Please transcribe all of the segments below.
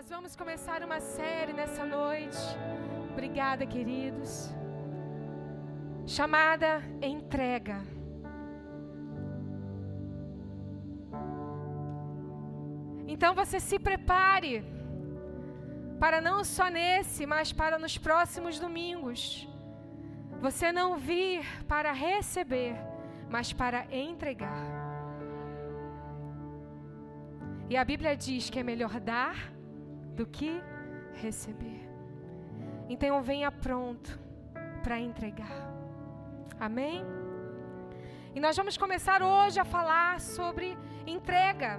Nós vamos começar uma série nessa noite. Obrigada, queridos. Chamada Entrega. Então você se prepare para não só nesse, mas para nos próximos domingos. Você não vir para receber, mas para entregar. E a Bíblia diz que é melhor dar do que receber. Então venha pronto para entregar. Amém? E nós vamos começar hoje a falar sobre entrega.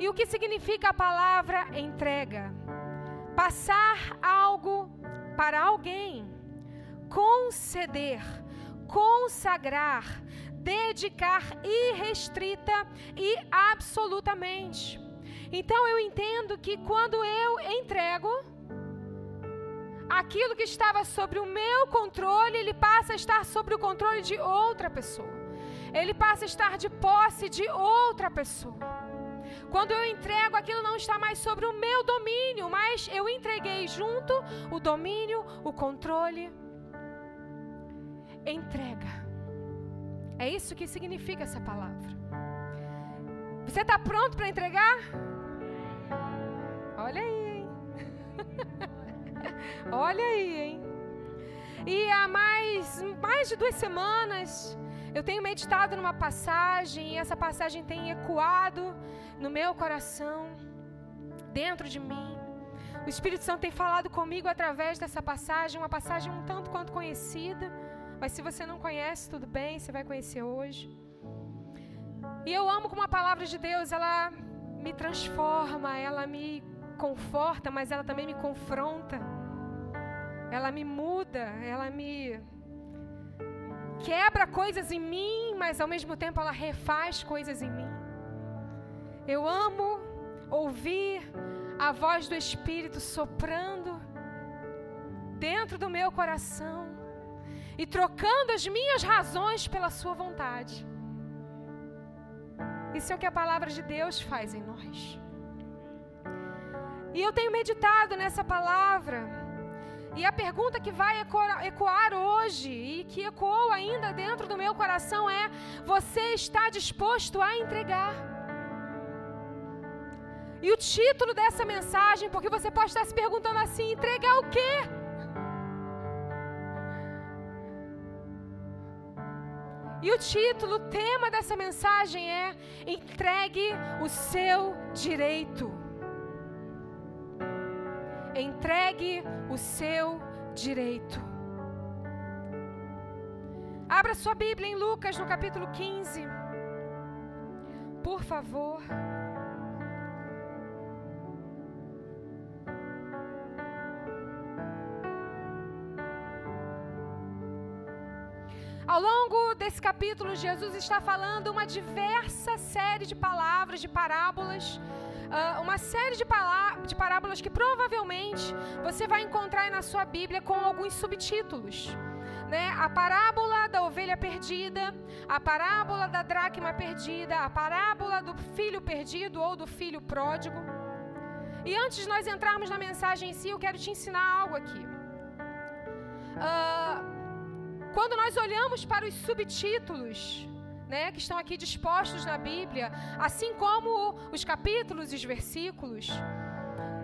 E o que significa a palavra entrega? Passar algo para alguém, conceder, consagrar, dedicar irrestrita e absolutamente. Então eu entendo que quando eu entrego, aquilo que estava sobre o meu controle, ele passa a estar sobre o controle de outra pessoa. Ele passa a estar de posse de outra pessoa. Quando eu entrego, aquilo não está mais sobre o meu domínio, mas eu entreguei junto o domínio, o controle. Entrega. É isso que significa essa palavra. Você está pronto para entregar? Olha aí, hein? Olha aí, hein? E há mais, mais de duas semanas eu tenho meditado numa passagem e essa passagem tem ecoado no meu coração, dentro de mim. O Espírito Santo tem falado comigo através dessa passagem, uma passagem um tanto quanto conhecida, mas se você não conhece, tudo bem, você vai conhecer hoje. E eu amo como a palavra de Deus, ela me transforma, ela me conforta, mas ela também me confronta. Ela me muda, ela me quebra coisas em mim, mas ao mesmo tempo ela refaz coisas em mim. Eu amo ouvir a voz do Espírito soprando dentro do meu coração e trocando as minhas razões pela Sua vontade. Isso é o que a palavra de Deus faz em nós. E eu tenho meditado nessa palavra. E a pergunta que vai ecoar hoje e que ecoou ainda dentro do meu coração é: você está disposto a entregar? E o título dessa mensagem, porque você pode estar se perguntando assim: entregar o quê? E o título, o tema dessa mensagem é: entregue o seu direito. Entregue o seu direito. Abra sua Bíblia em Lucas no capítulo 15. Por favor. Ao longo desse capítulo, Jesus está falando uma diversa série de palavras, de parábolas, uh, uma série de, de parábolas que provavelmente você vai encontrar na sua Bíblia com alguns subtítulos. Né? A parábola da ovelha perdida, a parábola da dracma perdida, a parábola do filho perdido ou do filho pródigo. E antes de nós entrarmos na mensagem em si, eu quero te ensinar algo aqui. Uh, quando nós olhamos para os subtítulos, né, que estão aqui dispostos na Bíblia, assim como os capítulos e os versículos,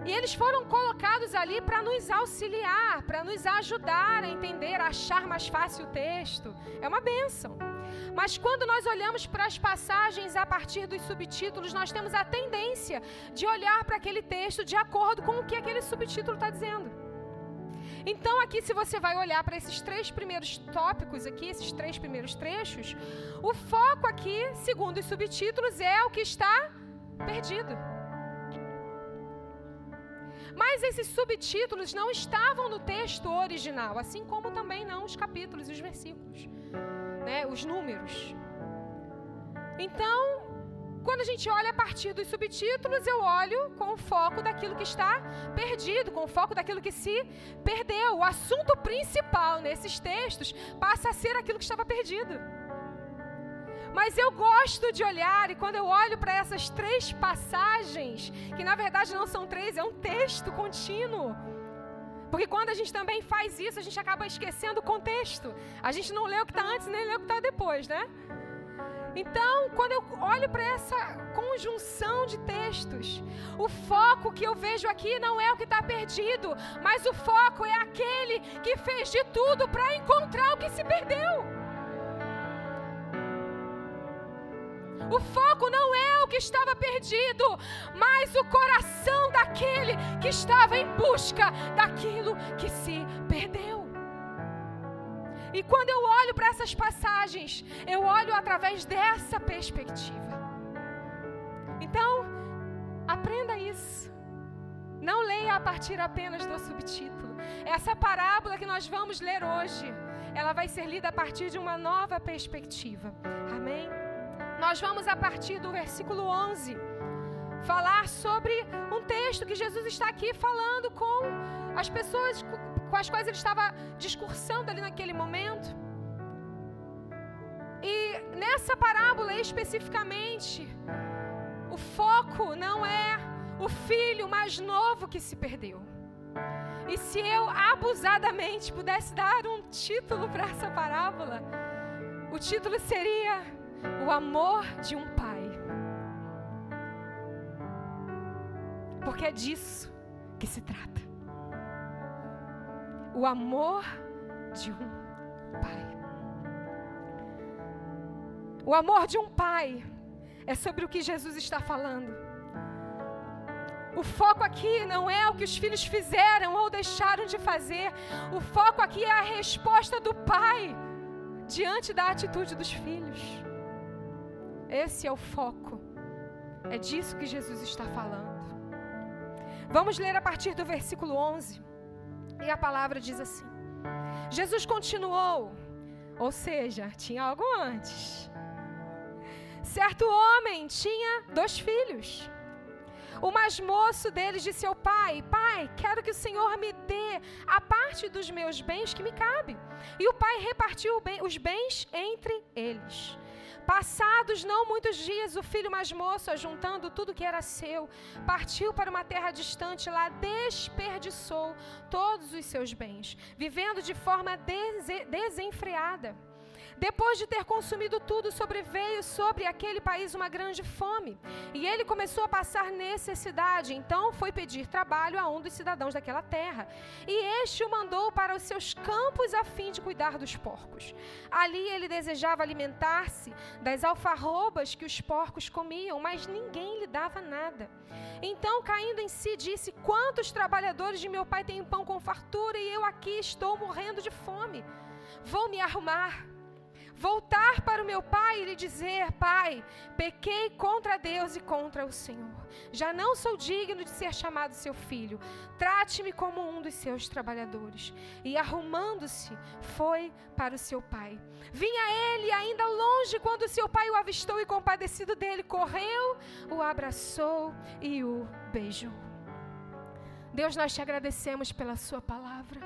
e eles foram colocados ali para nos auxiliar, para nos ajudar a entender, a achar mais fácil o texto. É uma bênção. Mas quando nós olhamos para as passagens a partir dos subtítulos, nós temos a tendência de olhar para aquele texto de acordo com o que aquele subtítulo está dizendo. Então, aqui, se você vai olhar para esses três primeiros tópicos aqui, esses três primeiros trechos, o foco aqui, segundo os subtítulos, é o que está perdido. Mas esses subtítulos não estavam no texto original, assim como também não os capítulos e os versículos, né, os números. Então, quando a gente olha a partir dos subtítulos, eu olho com o foco daquilo que está perdido, com o foco daquilo que se perdeu. O assunto principal nesses textos passa a ser aquilo que estava perdido. Mas eu gosto de olhar, e quando eu olho para essas três passagens, que na verdade não são três, é um texto contínuo. Porque quando a gente também faz isso, a gente acaba esquecendo o contexto. A gente não lê o que está antes nem lê o que está depois, né? Então, quando eu olho para essa conjunção de textos, o foco que eu vejo aqui não é o que está perdido, mas o foco é aquele que fez de tudo para encontrar o que se perdeu. O foco não é o que estava perdido, mas o coração daquele que estava em busca daquilo que se perdeu. E quando eu olho para essas passagens, eu olho através dessa perspectiva. Então, aprenda isso. Não leia a partir apenas do subtítulo. Essa parábola que nós vamos ler hoje, ela vai ser lida a partir de uma nova perspectiva. Amém? Nós vamos, a partir do versículo 11, falar sobre um texto que Jesus está aqui falando com as pessoas com as quais ele estava discursando ali naquele momento. E nessa parábola especificamente, o foco não é o filho mais novo que se perdeu. E se eu abusadamente pudesse dar um título para essa parábola, o título seria o amor de um pai. Porque é disso que se trata. O amor de um pai. O amor de um pai é sobre o que Jesus está falando. O foco aqui não é o que os filhos fizeram ou deixaram de fazer. O foco aqui é a resposta do pai diante da atitude dos filhos. Esse é o foco. É disso que Jesus está falando. Vamos ler a partir do versículo 11. E a palavra diz assim: Jesus continuou, ou seja, tinha algo antes. Certo homem tinha dois filhos. O mais moço deles disse ao pai: Pai, quero que o Senhor me dê a parte dos meus bens que me cabe. E o pai repartiu os bens entre eles. Passados não muitos dias, o filho mais moço, ajuntando tudo que era seu, partiu para uma terra distante, lá desperdiçou todos os seus bens, vivendo de forma desenfreada. Depois de ter consumido tudo, sobreveio sobre aquele país uma grande fome. E ele começou a passar necessidade. Então foi pedir trabalho a um dos cidadãos daquela terra. E este o mandou para os seus campos a fim de cuidar dos porcos. Ali ele desejava alimentar-se das alfarrobas que os porcos comiam, mas ninguém lhe dava nada. Então, caindo em si, disse: Quantos trabalhadores de meu pai têm pão com fartura e eu aqui estou morrendo de fome? Vou me arrumar voltar para o meu pai e lhe dizer: Pai, pequei contra Deus e contra o Senhor. Já não sou digno de ser chamado seu filho. Trate-me como um dos seus trabalhadores. E arrumando-se, foi para o seu pai. Vinha ele ainda longe quando seu pai o avistou e, compadecido dele, correu, o abraçou e o beijou. Deus, nós te agradecemos pela Sua palavra.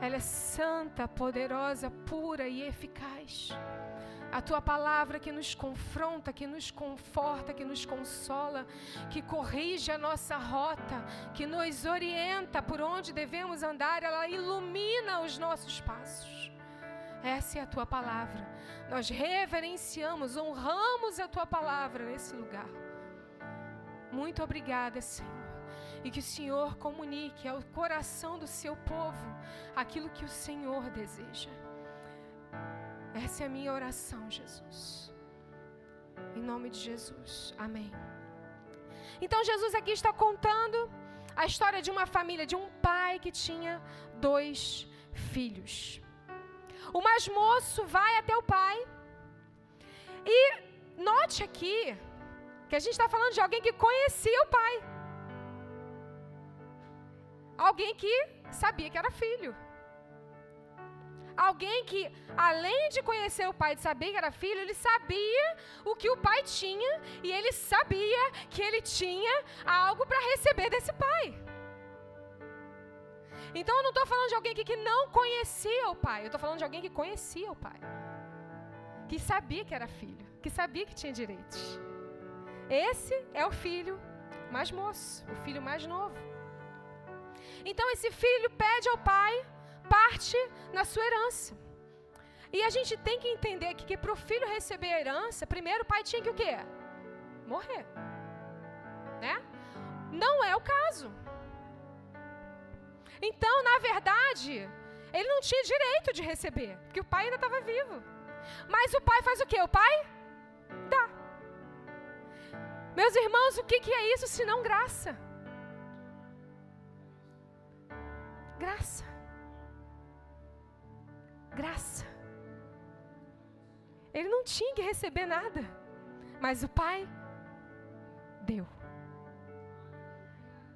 Ela é santa, poderosa, pura e eficaz. A tua palavra que nos confronta, que nos conforta, que nos consola, que corrige a nossa rota, que nos orienta por onde devemos andar, ela ilumina os nossos passos. Essa é a tua palavra. Nós reverenciamos, honramos a tua palavra nesse lugar. Muito obrigada, Senhor e que o Senhor comunique ao coração do seu povo aquilo que o Senhor deseja. Essa é a minha oração, Jesus. Em nome de Jesus. Amém. Então Jesus aqui está contando a história de uma família, de um pai que tinha dois filhos. O mais moço vai até o pai. E note aqui que a gente está falando de alguém que conhecia o pai. Alguém que sabia que era filho. Alguém que, além de conhecer o pai, de saber que era filho, ele sabia o que o pai tinha e ele sabia que ele tinha algo para receber desse pai. Então eu não estou falando de alguém que, que não conhecia o pai, eu estou falando de alguém que conhecia o pai, que sabia que era filho. que sabia que tinha direitos. Esse é o filho mais moço, o filho mais novo. Então esse filho pede ao pai parte na sua herança. E a gente tem que entender que, que para o filho receber a herança, primeiro o pai tinha que o quê? Morrer. Né? Não é o caso. Então, na verdade, ele não tinha direito de receber, porque o pai ainda estava vivo. Mas o pai faz o quê? O pai dá. Meus irmãos, o que, que é isso se não graça? Graça. Graça. Ele não tinha que receber nada, mas o pai deu.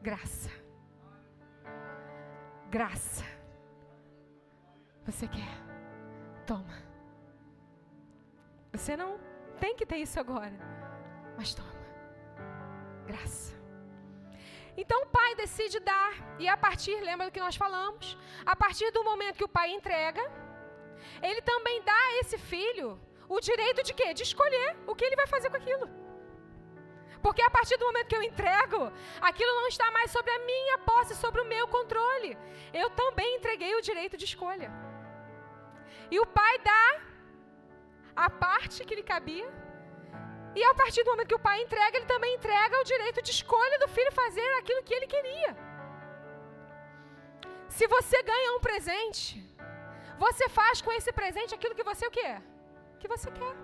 Graça. Graça. Você quer? Toma. Você não tem que ter isso agora, mas toma. Graça. Então o pai decide dar, e a partir, lembra do que nós falamos? A partir do momento que o pai entrega, ele também dá a esse filho o direito de quê? De escolher o que ele vai fazer com aquilo. Porque a partir do momento que eu entrego, aquilo não está mais sobre a minha posse, sobre o meu controle. Eu também entreguei o direito de escolha. E o pai dá a parte que lhe cabia. E a partir do momento que o pai entrega, ele também entrega o direito de escolha do filho fazer aquilo que ele queria. Se você ganha um presente, você faz com esse presente aquilo que você o quê? Que você quer.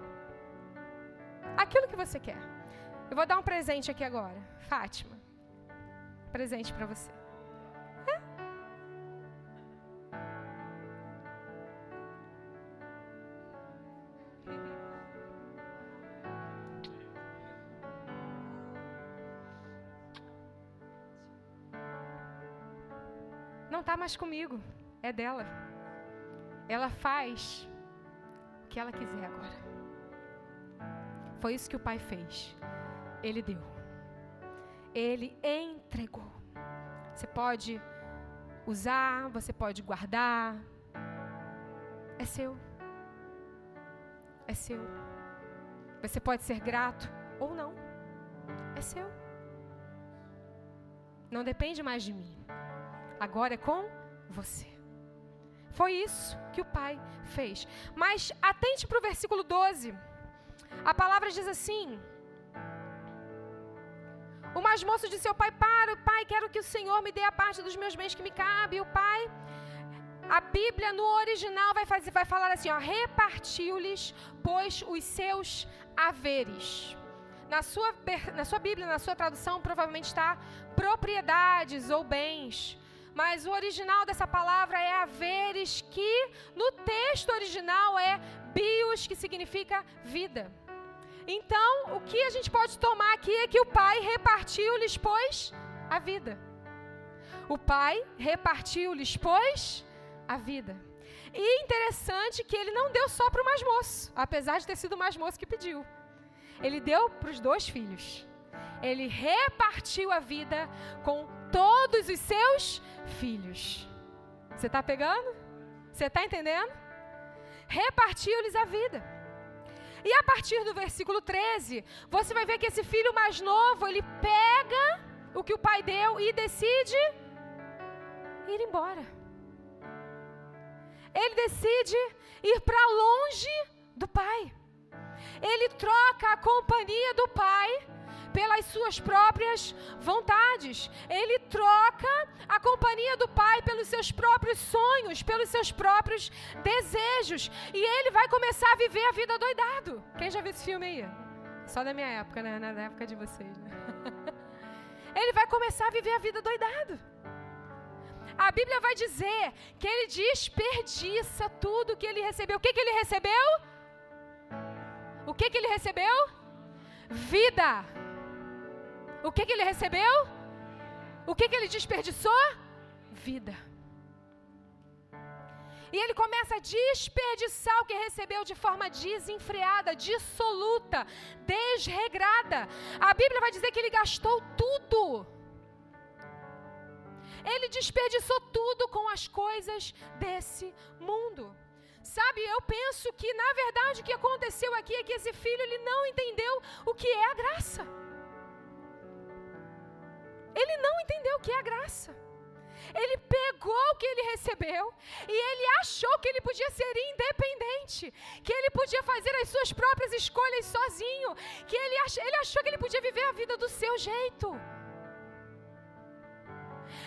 Aquilo que você quer. Eu vou dar um presente aqui agora. Fátima. Presente para você. Não está mais comigo, é dela. Ela faz o que ela quiser agora. Foi isso que o pai fez. Ele deu. Ele entregou. Você pode usar, você pode guardar. É seu. É seu. Você pode ser grato ou não. É seu. Não depende mais de mim. Agora é com você. Foi isso que o pai fez. Mas atente para o versículo 12. A palavra diz assim: o mais moço disse ao pai: Para, pai, quero que o Senhor me dê a parte dos meus bens que me cabe. E o pai, a Bíblia no original vai, fazer, vai falar assim: repartiu-lhes, pois, os seus haveres. Na sua, na sua Bíblia, na sua tradução, provavelmente está propriedades ou bens. Mas o original dessa palavra é haveres, que no texto original é bios, que significa vida. Então, o que a gente pode tomar aqui é que o pai repartiu-lhes, pois, a vida. O pai repartiu-lhes, pois, a vida. E interessante que ele não deu só para o mais moço, apesar de ter sido o mais moço que pediu. Ele deu para os dois filhos. Ele repartiu a vida com todos os seus filhos. Você está pegando? Você está entendendo? Repartiu-lhes a vida. E a partir do versículo 13, você vai ver que esse filho mais novo, ele pega o que o pai deu e decide ir embora. Ele decide ir para longe do pai. Ele troca a companhia do pai pelas suas próprias vontades. Ele troca a companhia do pai pelos seus próprios sonhos, pelos seus próprios desejos. E ele vai começar a viver a vida doidado. Quem já viu esse filme aí? Só da minha época, né? Na época de vocês. Né? ele vai começar a viver a vida doidado. A Bíblia vai dizer que ele desperdiça tudo que ele recebeu. O que, que ele recebeu? O que, que ele recebeu? Vida. O que, que ele recebeu? O que, que ele desperdiçou? Vida. E ele começa a desperdiçar o que recebeu de forma desenfreada, dissoluta, desregrada. A Bíblia vai dizer que ele gastou tudo. Ele desperdiçou tudo com as coisas desse mundo. Sabe, eu penso que na verdade o que aconteceu aqui é que esse filho ele não entendeu o que é a graça. Ele não entendeu o que é a graça. Ele pegou o que ele recebeu e ele achou que ele podia ser independente, que ele podia fazer as suas próprias escolhas sozinho, que ele, ach, ele achou que ele podia viver a vida do seu jeito.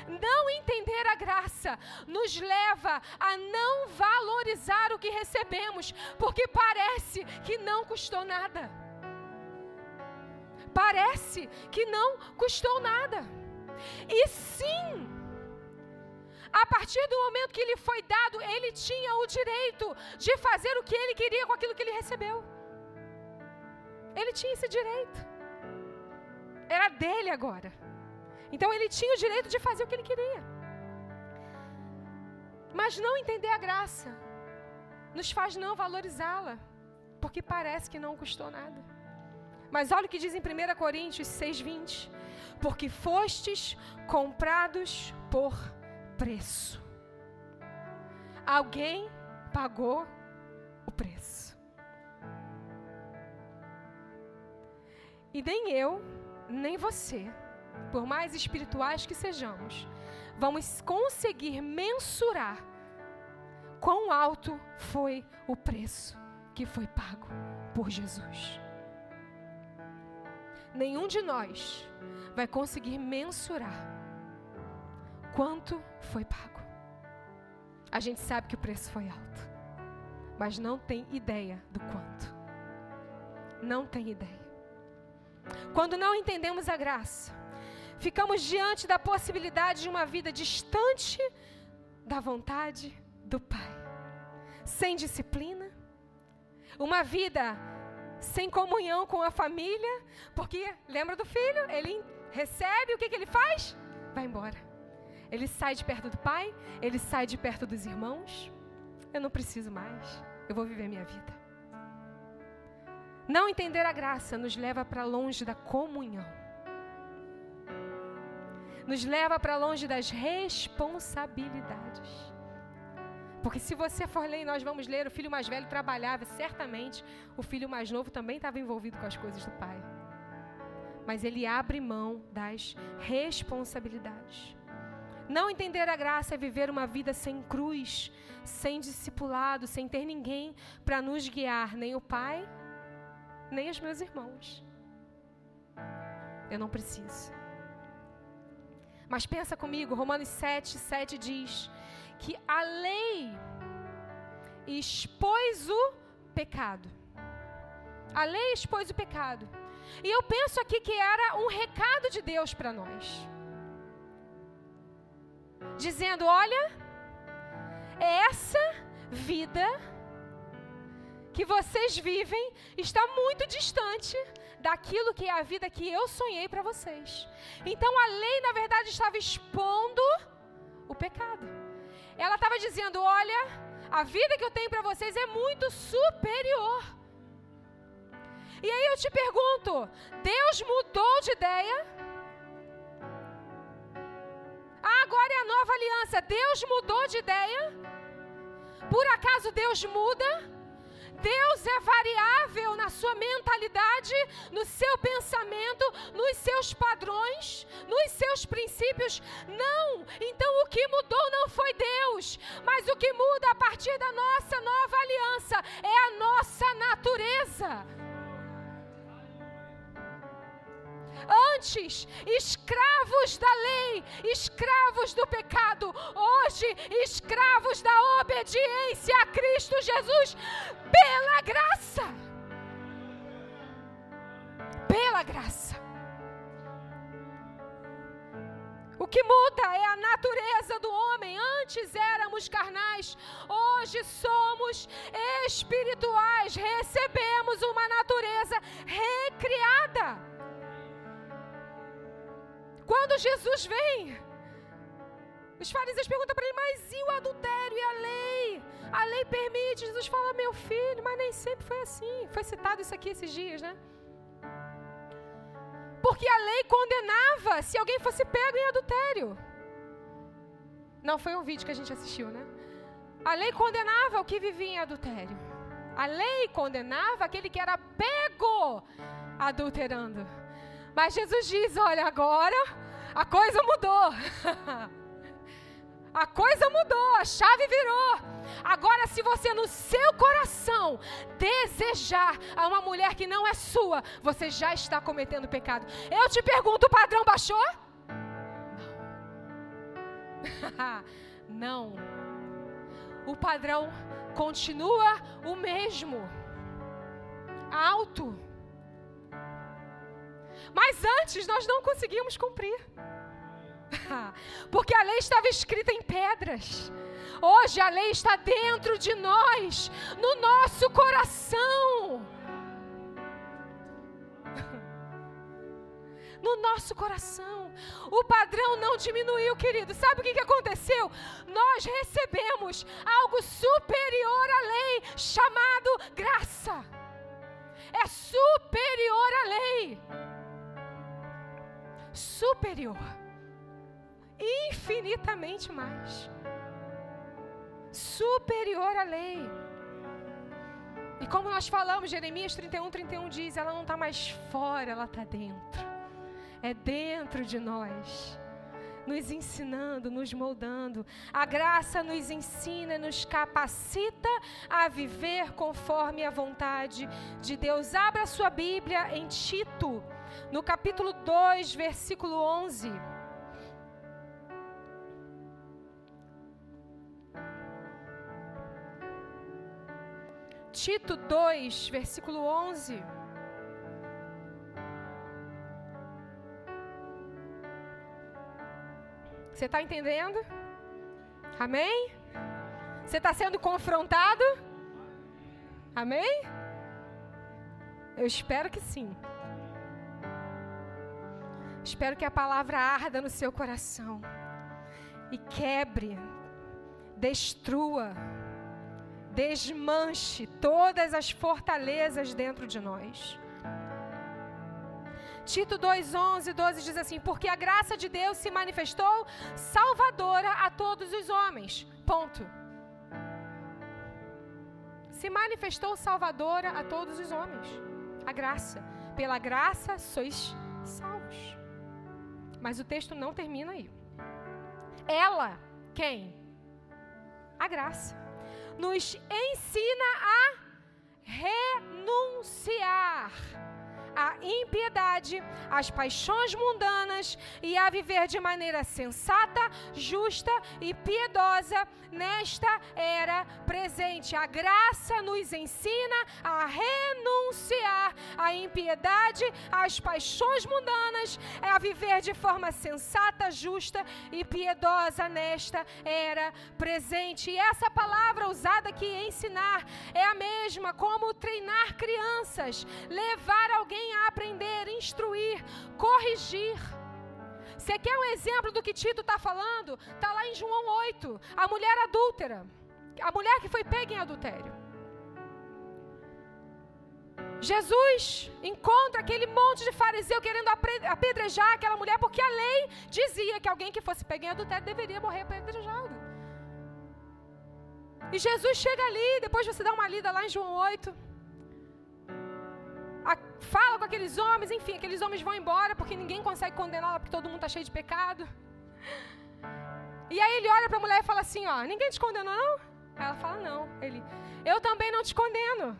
Não entender a graça nos leva a não valorizar o que recebemos, porque parece que não custou nada. Parece que não custou nada. E sim, a partir do momento que lhe foi dado, ele tinha o direito de fazer o que ele queria com aquilo que ele recebeu. Ele tinha esse direito. Era dele agora. Então ele tinha o direito de fazer o que ele queria. Mas não entender a graça nos faz não valorizá-la, porque parece que não custou nada. Mas olha o que diz em 1 Coríntios 6,20: Porque fostes comprados por preço. Alguém pagou o preço. E nem eu, nem você, por mais espirituais que sejamos, vamos conseguir mensurar quão alto foi o preço que foi pago por Jesus. Nenhum de nós vai conseguir mensurar quanto foi pago. A gente sabe que o preço foi alto, mas não tem ideia do quanto. Não tem ideia. Quando não entendemos a graça, ficamos diante da possibilidade de uma vida distante da vontade do Pai, sem disciplina, uma vida sem comunhão com a família, porque lembra do filho? Ele recebe, o que, que ele faz? Vai embora. Ele sai de perto do pai, ele sai de perto dos irmãos. Eu não preciso mais, eu vou viver minha vida. Não entender a graça nos leva para longe da comunhão. Nos leva para longe das responsabilidades. Porque se você for ler, nós vamos ler, o filho mais velho trabalhava, certamente o filho mais novo também estava envolvido com as coisas do pai. Mas ele abre mão das responsabilidades. Não entender a graça é viver uma vida sem cruz, sem discipulado, sem ter ninguém para nos guiar, nem o Pai, nem os meus irmãos. Eu não preciso. Mas pensa comigo, Romanos 7, 7 diz que a lei expôs o pecado. A lei expôs o pecado. E eu penso aqui que era um recado de Deus para nós dizendo: Olha, essa vida que vocês vivem está muito distante daquilo que é a vida que eu sonhei para vocês. Então a lei, na verdade, estava expondo o pecado. Ela estava dizendo: Olha, a vida que eu tenho para vocês é muito superior. E aí eu te pergunto: Deus mudou de ideia? agora é a nova aliança. Deus mudou de ideia? Por acaso Deus muda? Deus é variável na sua mentalidade, no seu pensamento, nos seus padrões, nos seus princípios? Não! Então o que mudou não foi Deus, mas o que muda a partir da nossa nova aliança é a nossa natureza. Antes, escravos da lei, escravos do pecado, hoje, escravos da obediência a Cristo Jesus, pela graça. Pela graça. O que muda é a natureza do homem. Antes éramos carnais, hoje somos espirituais. Recebemos uma natureza recriada. Quando Jesus vem, os fariseus perguntam para ele, mas e o adultério e a lei? A lei permite. Jesus fala, meu filho, mas nem sempre foi assim. Foi citado isso aqui esses dias, né? Porque a lei condenava se alguém fosse pego em adultério. Não foi um vídeo que a gente assistiu, né? A lei condenava o que vivia em adultério. A lei condenava aquele que era pego adulterando. Mas Jesus diz: olha, agora a coisa mudou. a coisa mudou, a chave virou. Agora, se você no seu coração desejar a uma mulher que não é sua, você já está cometendo pecado. Eu te pergunto: o padrão baixou? Não. O padrão continua o mesmo. Alto. Mas antes nós não conseguimos cumprir. Porque a lei estava escrita em pedras. Hoje a lei está dentro de nós, no nosso coração. No nosso coração. O padrão não diminuiu, querido. Sabe o que aconteceu? Nós recebemos algo superior à lei, chamado graça. É superior à lei superior, infinitamente mais, superior à lei. E como nós falamos, Jeremias 31, 31 diz: ela não está mais fora, ela está dentro. É dentro de nós, nos ensinando, nos moldando. A graça nos ensina, nos capacita a viver conforme a vontade de Deus. Abra sua Bíblia em Tito no capítulo 2, versículo 11. Tito 2, versículo 11. Você está entendendo? Amém? Você está sendo confrontado? Amém? Eu espero que sim. Espero que a palavra arda no seu coração e quebre, destrua, desmanche todas as fortalezas dentro de nós. Tito 2:11, 12 diz assim: "Porque a graça de Deus se manifestou salvadora a todos os homens." Ponto. Se manifestou salvadora a todos os homens. A graça. Pela graça sois salvos. Mas o texto não termina aí. Ela, quem? A graça. Nos ensina a renunciar a impiedade, as paixões mundanas e a viver de maneira sensata, justa e piedosa nesta era presente. A graça nos ensina a renunciar à impiedade, às paixões mundanas, é a viver de forma sensata, justa e piedosa nesta era presente. E essa palavra usada aqui, ensinar, é a mesma como treinar crianças, levar alguém a aprender, instruir, corrigir. Você quer um exemplo do que Tito está falando? Está lá em João 8, a mulher adúltera, a mulher que foi pega em adultério. Jesus encontra aquele monte de fariseu querendo apedrejar aquela mulher, porque a lei dizia que alguém que fosse pego em adultério deveria morrer apedrejado. E Jesus chega ali, depois você dá uma lida lá em João 8 a, fala com aqueles homens, enfim, aqueles homens vão embora porque ninguém consegue condená-la porque todo mundo está cheio de pecado. E aí ele olha para a mulher e fala assim: ó, ninguém te condenou não? Ela fala não. Ele, eu também não te condeno.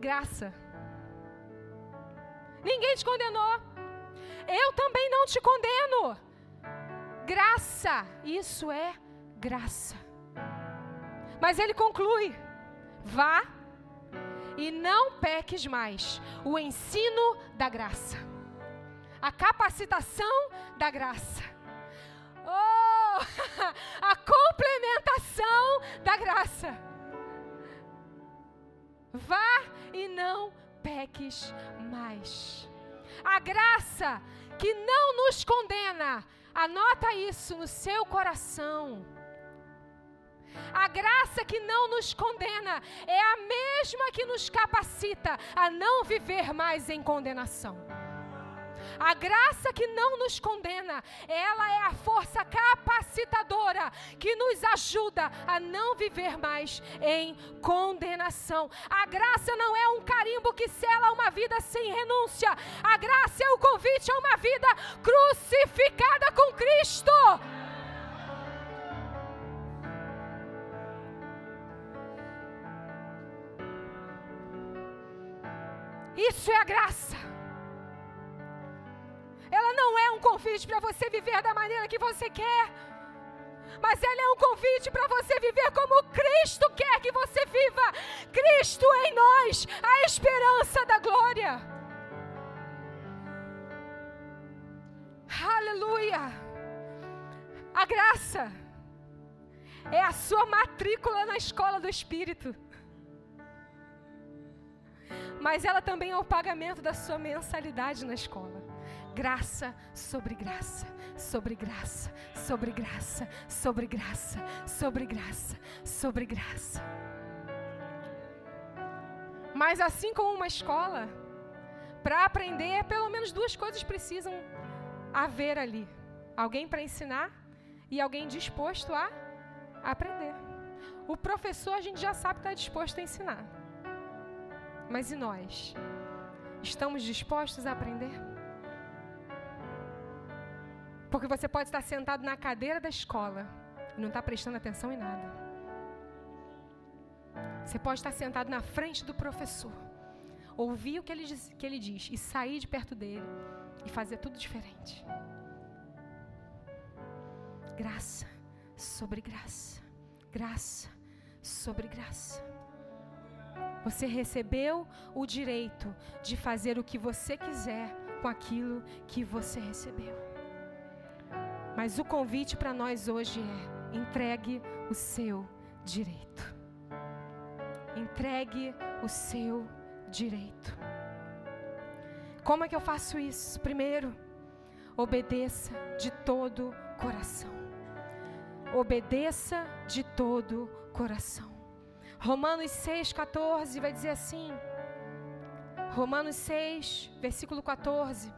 Graça. Ninguém te condenou. Eu também não te condeno. Graça. Isso é graça. Mas ele conclui: vá e não peques mais. O ensino da graça, a capacitação da graça, oh, a complementação da graça. Vá e não peques mais. A graça que não nos condena, anota isso no seu coração a graça que não nos condena é a mesma que nos capacita a não viver mais em condenação. A graça que não nos condena, ela é a força capacitadora que nos ajuda a não viver mais em condenação. A graça não é um carimbo que sela uma vida sem renúncia. A graça é o convite a uma vida crucificada com Cristo. Isso é a graça. Ela não é um convite para você viver da maneira que você quer. Mas ela é um convite para você viver como Cristo quer que você viva. Cristo em nós, a esperança da glória. Aleluia. A graça é a sua matrícula na escola do Espírito mas ela também é o pagamento da sua mensalidade na escola. Graça sobre graça, sobre graça, sobre graça, sobre graça, sobre graça, sobre graça. Mas assim como uma escola, para aprender, pelo menos duas coisas precisam haver ali: alguém para ensinar e alguém disposto a aprender. O professor a gente já sabe que está disposto a ensinar. Mas e nós? Estamos dispostos a aprender? Porque você pode estar sentado na cadeira da escola e não está prestando atenção em nada. Você pode estar sentado na frente do professor, ouvir o que ele, diz, que ele diz e sair de perto dele e fazer tudo diferente. Graça sobre graça, graça sobre graça. Você recebeu o direito de fazer o que você quiser com aquilo que você recebeu. Mas o convite para nós hoje é: entregue o seu direito. Entregue o seu direito. Como é que eu faço isso? Primeiro, obedeça de todo coração. Obedeça de todo coração. Romanos 6, 14 vai dizer assim. Romanos 6, versículo 14.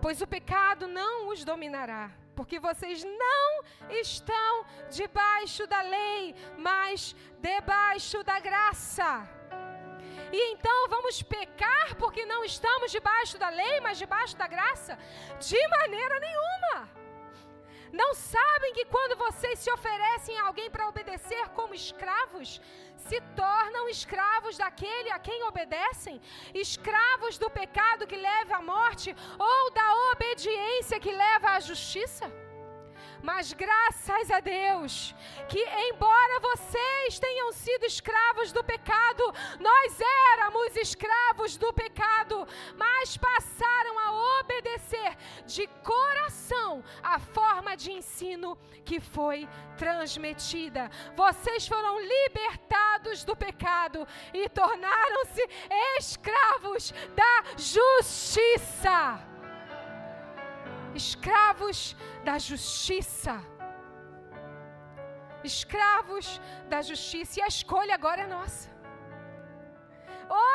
Pois o pecado não os dominará, porque vocês não estão debaixo da lei, mas debaixo da graça. E então vamos pecar porque não estamos debaixo da lei, mas debaixo da graça? De maneira nenhuma. Não sabem que quando vocês se oferecem a alguém para obedecer como escravos, se tornam escravos daquele a quem obedecem? Escravos do pecado que leva à morte ou da obediência que leva à justiça? Mas graças a Deus, que embora vocês tenham sido escravos do pecado, nós éramos escravos do pecado, mas passaram a obedecer de coração a forma de ensino que foi transmitida. Vocês foram libertados do pecado e tornaram-se escravos da justiça escravos da justiça. Escravos da justiça. E a escolha agora é nossa: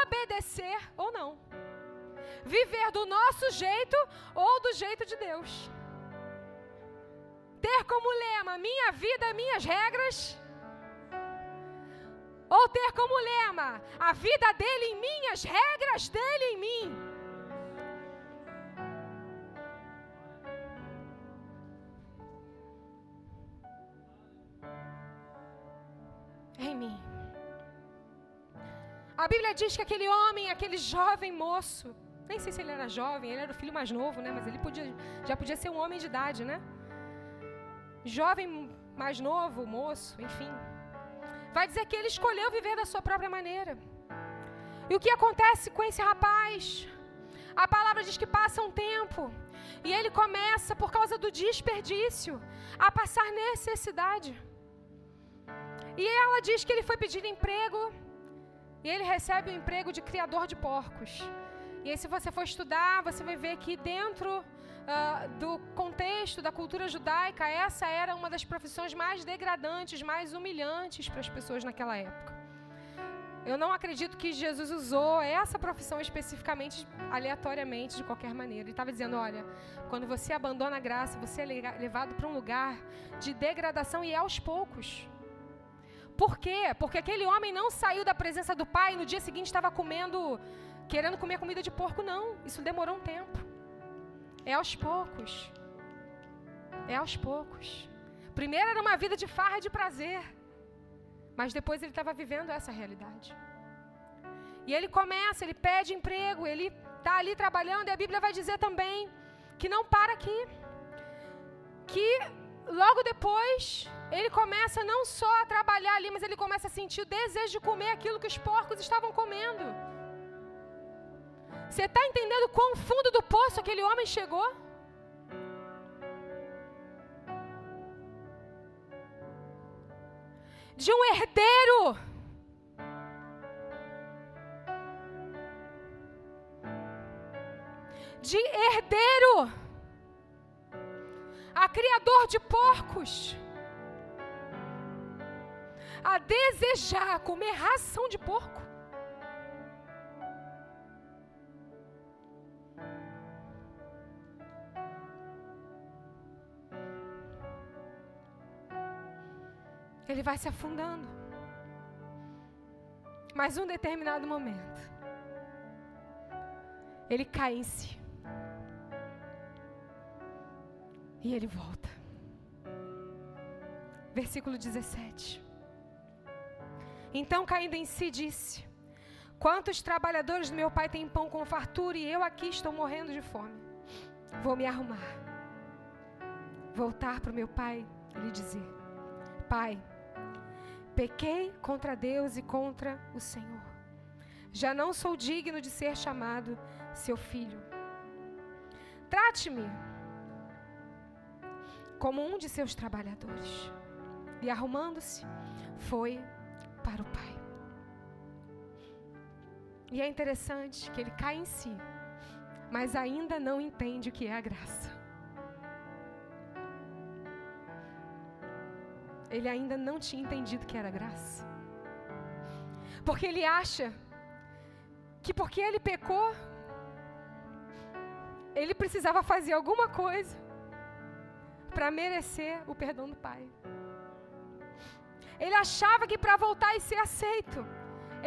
obedecer ou não. Viver do nosso jeito ou do jeito de Deus. Ter como lema minha vida, minhas regras. Ou ter como lema a vida dele em mim, as regras dele em mim. Em mim. A Bíblia diz que aquele homem, aquele jovem moço, nem sei se ele era jovem, ele era o filho mais novo, né? Mas ele podia, já podia ser um homem de idade, né? Jovem mais novo, moço, enfim. Vai dizer que ele escolheu viver da sua própria maneira. E o que acontece com esse rapaz? A palavra diz que passa um tempo e ele começa, por causa do desperdício, a passar necessidade. E ela diz que ele foi pedir emprego e ele recebe o emprego de criador de porcos. E aí, se você for estudar, você vai ver que dentro uh, do contexto da cultura judaica, essa era uma das profissões mais degradantes, mais humilhantes para as pessoas naquela época. Eu não acredito que Jesus usou essa profissão especificamente, aleatoriamente, de qualquer maneira. Ele estava dizendo: olha, quando você abandona a graça, você é levado para um lugar de degradação e aos poucos. Por quê? Porque aquele homem não saiu da presença do pai e no dia seguinte estava comendo, querendo comer comida de porco, não. Isso demorou um tempo. É aos poucos. É aos poucos. Primeiro era uma vida de farra de prazer. Mas depois ele estava vivendo essa realidade. E ele começa, ele pede emprego, ele está ali trabalhando, e a Bíblia vai dizer também que não para aqui. Que logo depois ele começa não só a trabalhar ali, mas ele começa a sentir o desejo de comer aquilo que os porcos estavam comendo. Você está entendendo quão fundo do poço aquele homem chegou? de um herdeiro. De herdeiro a criador de porcos, a desejar comer ração de porco. ele vai se afundando. Mas um determinado momento, ele cai em si. E ele volta. Versículo 17. Então, caindo em si, disse: Quantos trabalhadores do meu pai têm pão com fartura e eu aqui estou morrendo de fome? Vou me arrumar, voltar para o meu pai e lhe dizer: Pai, Pequei contra Deus e contra o Senhor. Já não sou digno de ser chamado seu filho. Trate-me como um de seus trabalhadores. E arrumando-se, foi para o pai. E é interessante que ele cai em si, mas ainda não entende o que é a graça. ele ainda não tinha entendido que era graça. Porque ele acha que porque ele pecou, ele precisava fazer alguma coisa para merecer o perdão do Pai. Ele achava que para voltar e ser aceito,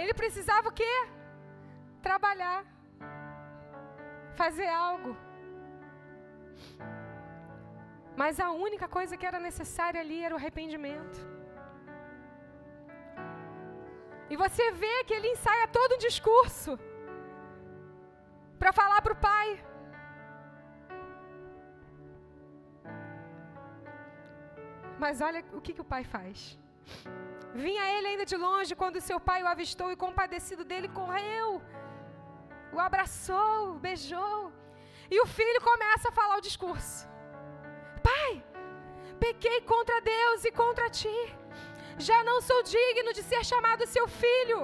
ele precisava o quê? Trabalhar, fazer algo. Mas a única coisa que era necessária ali era o arrependimento. E você vê que ele ensaia todo um discurso para falar para o pai. Mas olha o que, que o pai faz. Vinha ele ainda de longe quando seu pai o avistou e, compadecido dele, correu, o abraçou, beijou. E o filho começa a falar o discurso. Pai, pequei contra Deus e contra ti. Já não sou digno de ser chamado seu filho.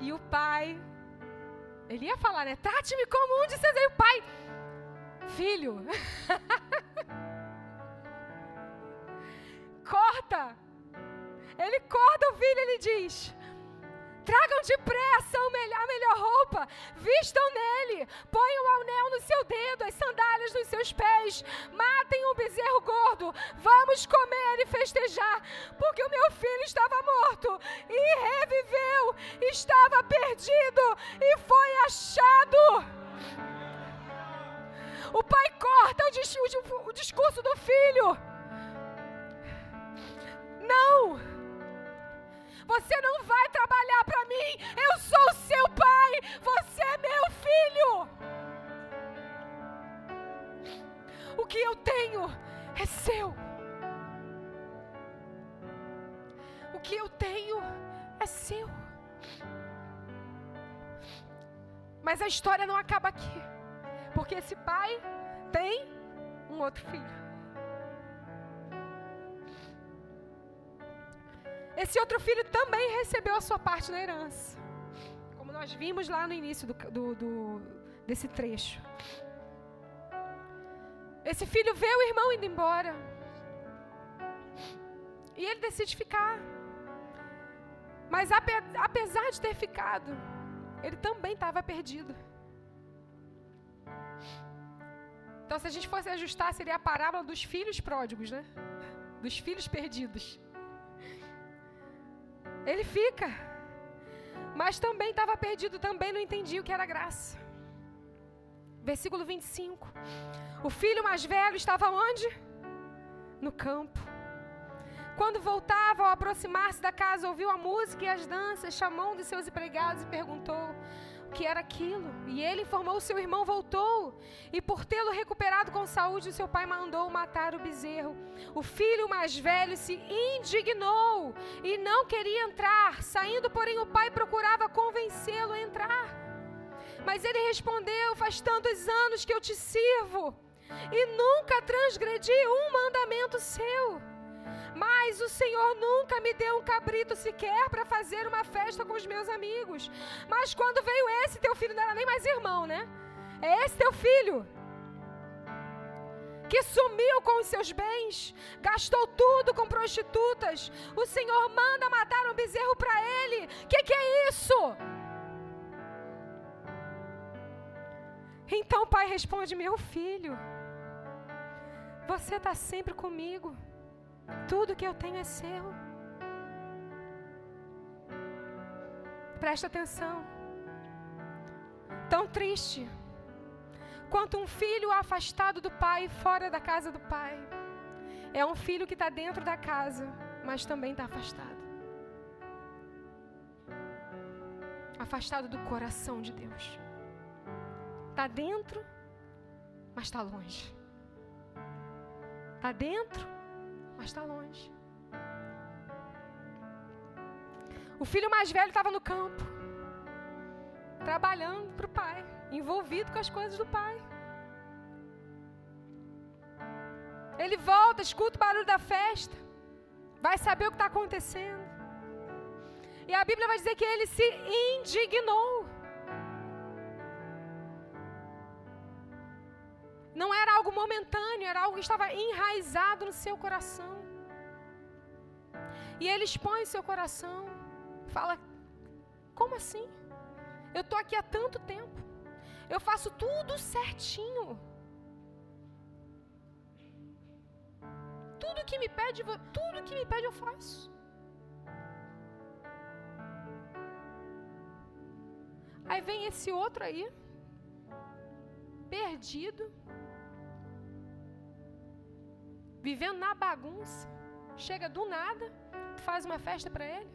E o pai, ele ia falar, né? Trate-me como um de seus. E o pai, filho, corta. Ele corta o filho, ele diz: Tragam depressa a melhor roupa, vistam nele, ponham o anel no seu dedo, as sandálias nos seus pés, matem um bezerro gordo, vamos comer e festejar, porque o meu filho estava morto e reviveu, estava perdido e foi achado. O pai corta o discurso do filho. Não! Você não vai trabalhar para mim. Eu sou seu pai. Você é meu filho. O que eu tenho é seu. O que eu tenho é seu. Mas a história não acaba aqui. Porque esse pai tem um outro filho. Esse outro filho também recebeu a sua parte na herança. Como nós vimos lá no início do, do, do, desse trecho. Esse filho vê o irmão indo embora. E ele decide ficar. Mas apesar de ter ficado, ele também estava perdido. Então, se a gente fosse ajustar, seria a parábola dos filhos pródigos, né? Dos filhos perdidos. Ele fica, mas também estava perdido, também não entendia o que era graça. Versículo 25. O filho mais velho estava onde? No campo. Quando voltava, ao aproximar-se da casa, ouviu a música e as danças, chamou um de seus empregados e perguntou que era aquilo. E ele informou: seu irmão voltou, e por tê-lo recuperado com saúde, o seu pai mandou matar o bezerro. O filho mais velho se indignou e não queria entrar. Saindo, porém, o pai procurava convencê-lo a entrar. Mas ele respondeu: Faz tantos anos que eu te sirvo e nunca transgredi um mandamento seu. Mas o Senhor nunca me deu um cabrito sequer para fazer uma festa com os meus amigos. Mas quando veio esse teu filho, não era nem mais irmão, né? É esse teu filho que sumiu com os seus bens, gastou tudo com prostitutas. O Senhor manda matar um bezerro para ele. O que, que é isso? Então o pai responde: Meu filho, você está sempre comigo. Tudo que eu tenho é seu. Presta atenção. Tão triste quanto um filho afastado do pai, fora da casa do pai. É um filho que está dentro da casa, mas também está afastado. Afastado do coração de Deus. Está dentro, mas está longe. Está dentro, mas está longe. O filho mais velho estava no campo, trabalhando para o pai, envolvido com as coisas do pai. Ele volta, escuta o barulho da festa, vai saber o que está acontecendo. E a Bíblia vai dizer que ele se indignou. Não era algo momentâneo, era algo que estava enraizado no seu coração. E ele expõe seu coração. Fala: Como assim? Eu estou aqui há tanto tempo. Eu faço tudo certinho. Tudo que me pede, tudo que me pede eu faço. Aí vem esse outro aí, perdido, vivendo na bagunça, chega do nada, faz uma festa para ele.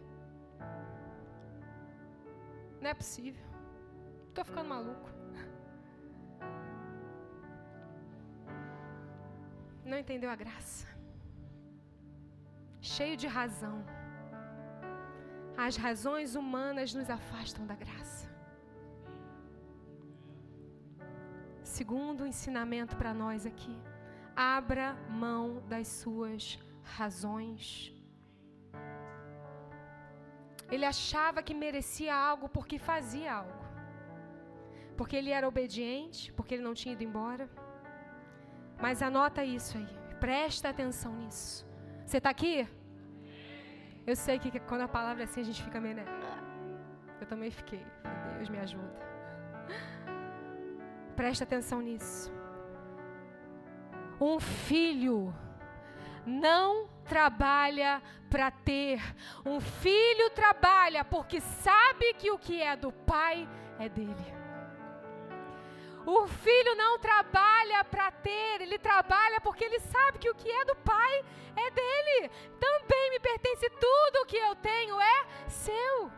Não é possível. Estou ficando maluco. Não entendeu a graça. Cheio de razão. As razões humanas nos afastam da graça. Segundo ensinamento para nós aqui abra mão das suas razões. Ele achava que merecia algo porque fazia algo. Porque ele era obediente, porque ele não tinha ido embora. Mas anota isso aí, presta atenção nisso. Você está aqui? Eu sei que quando a palavra é assim a gente fica meio. Né? Eu também fiquei. Deus me ajuda. Presta atenção nisso. Um filho não trabalha para ter. Um filho trabalha porque sabe que o que é do pai é dele. O filho não trabalha para ter, ele trabalha porque ele sabe que o que é do pai é dele. Também me pertence tudo o que eu tenho é seu.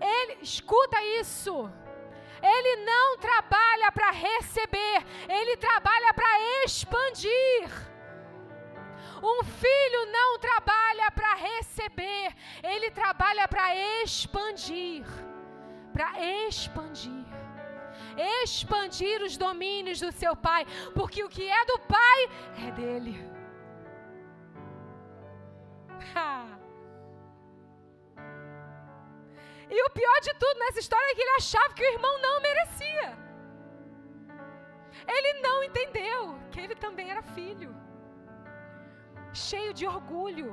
Ele escuta isso. Ele não trabalha para receber, ele trabalha para expandir. Um filho não trabalha para receber, ele trabalha para expandir. Para expandir. Expandir os domínios do seu pai, porque o que é do pai é dele. Ha. E o pior de tudo nessa história é que ele achava que o irmão não merecia. Ele não entendeu que ele também era filho. Cheio de orgulho,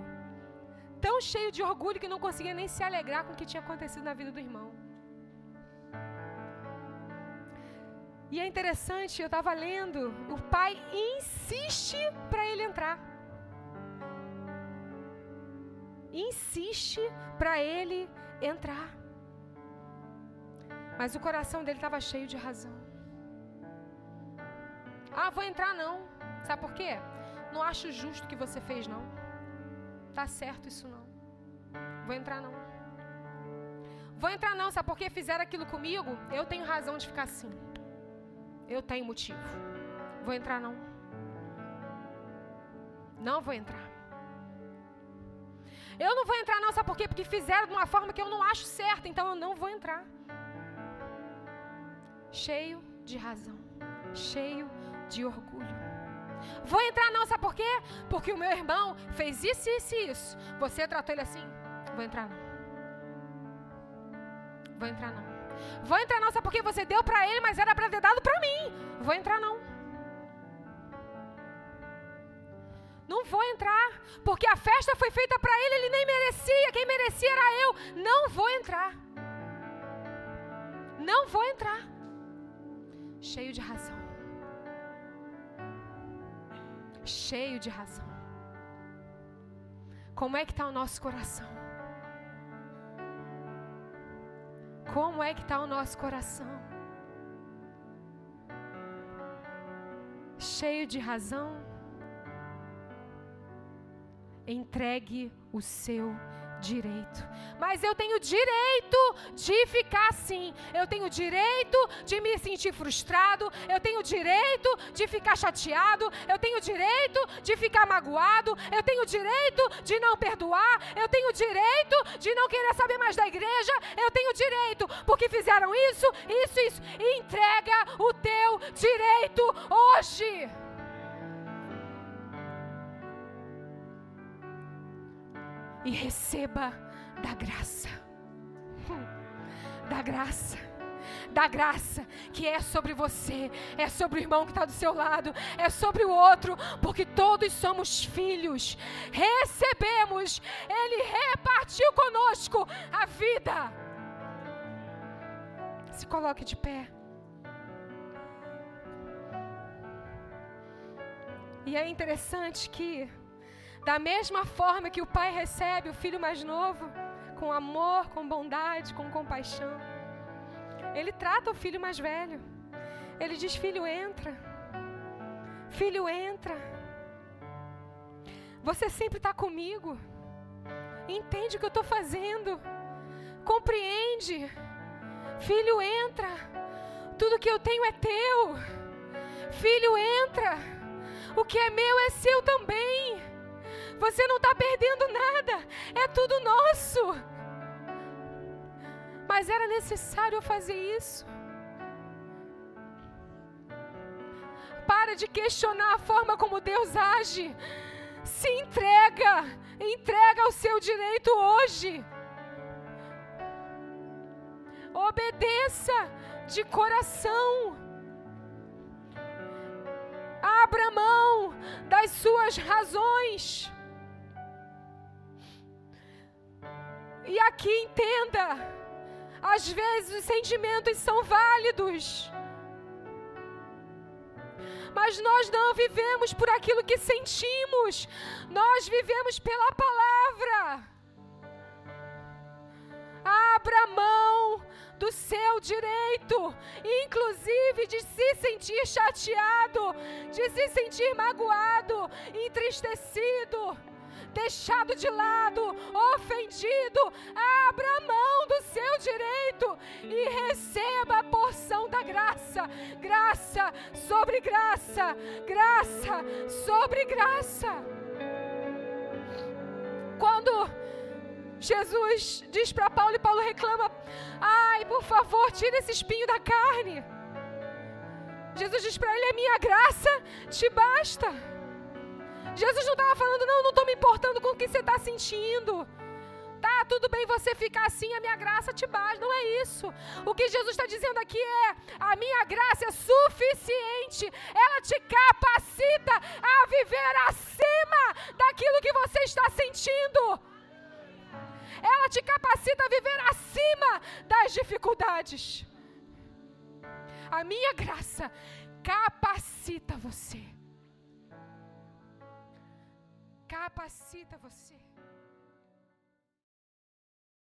tão cheio de orgulho que não conseguia nem se alegrar com o que tinha acontecido na vida do irmão. E é interessante, eu estava lendo, o pai insiste para ele entrar. Insiste para ele entrar. Mas o coração dele estava cheio de razão. Ah, vou entrar não. Sabe por quê? Não acho justo o que você fez, não. Tá certo isso não. Vou entrar não. Vou entrar não, sabe por que fizeram aquilo comigo? Eu tenho razão de ficar assim. Eu tenho motivo. Vou entrar não. Não vou entrar. Eu não vou entrar não, sabe por quê? Porque fizeram de uma forma que eu não acho certa, então eu não vou entrar. Cheio de razão, cheio de orgulho. Vou entrar não, sabe por quê? Porque o meu irmão fez isso, isso e isso. Você tratou ele assim? Vou entrar não. Vou entrar não. Vou entrar não, sabe por quê? Você deu para ele, mas era para ter dado para mim. Vou entrar não. Não vou entrar, porque a festa foi feita para ele, ele nem merecia, quem merecia era eu. Não vou entrar. Não vou entrar. Cheio de razão. Cheio de razão. Como é que está o nosso coração? Como é que está o nosso coração? Cheio de razão? Entregue o seu direito. Mas eu tenho direito de ficar assim. Eu tenho direito de me sentir frustrado. Eu tenho direito de ficar chateado. Eu tenho direito de ficar magoado. Eu tenho direito de não perdoar. Eu tenho direito de não querer saber mais da igreja. Eu tenho direito porque fizeram isso, isso, isso. Entrega o teu direito hoje. E receba da graça. Da graça. Da graça que é sobre você, é sobre o irmão que está do seu lado, é sobre o outro, porque todos somos filhos. Recebemos, Ele repartiu conosco a vida. Se coloque de pé. E é interessante que da mesma forma que o pai recebe o filho mais novo, com amor, com bondade, com compaixão, ele trata o filho mais velho. Ele diz: Filho, entra. Filho, entra. Você sempre está comigo. Entende o que eu estou fazendo. Compreende. Filho, entra. Tudo que eu tenho é teu. Filho, entra. O que é meu é seu também. Você não está perdendo nada, é tudo nosso. Mas era necessário fazer isso. Para de questionar a forma como Deus age. Se entrega, entrega o seu direito hoje. Obedeça de coração. Abra mão das suas razões. E aqui entenda: às vezes os sentimentos são válidos. Mas nós não vivemos por aquilo que sentimos, nós vivemos pela palavra. Abra mão do seu direito, inclusive de se sentir chateado, de se sentir magoado, entristecido deixado de lado, ofendido, abra mão do seu direito e receba a porção da graça. Graça sobre graça, graça sobre graça. Quando Jesus diz para Paulo e Paulo reclama: Ai, por favor, tira esse espinho da carne. Jesus diz para ele: A minha graça te basta. Jesus não estava falando, não, não estou me importando com o que você está sentindo. Tá, tudo bem você ficar assim, a minha graça te basta. Não é isso. O que Jesus está dizendo aqui é: a minha graça é suficiente. Ela te capacita a viver acima daquilo que você está sentindo. ela te capacita a viver acima das dificuldades. A minha graça capacita você. Capacita você.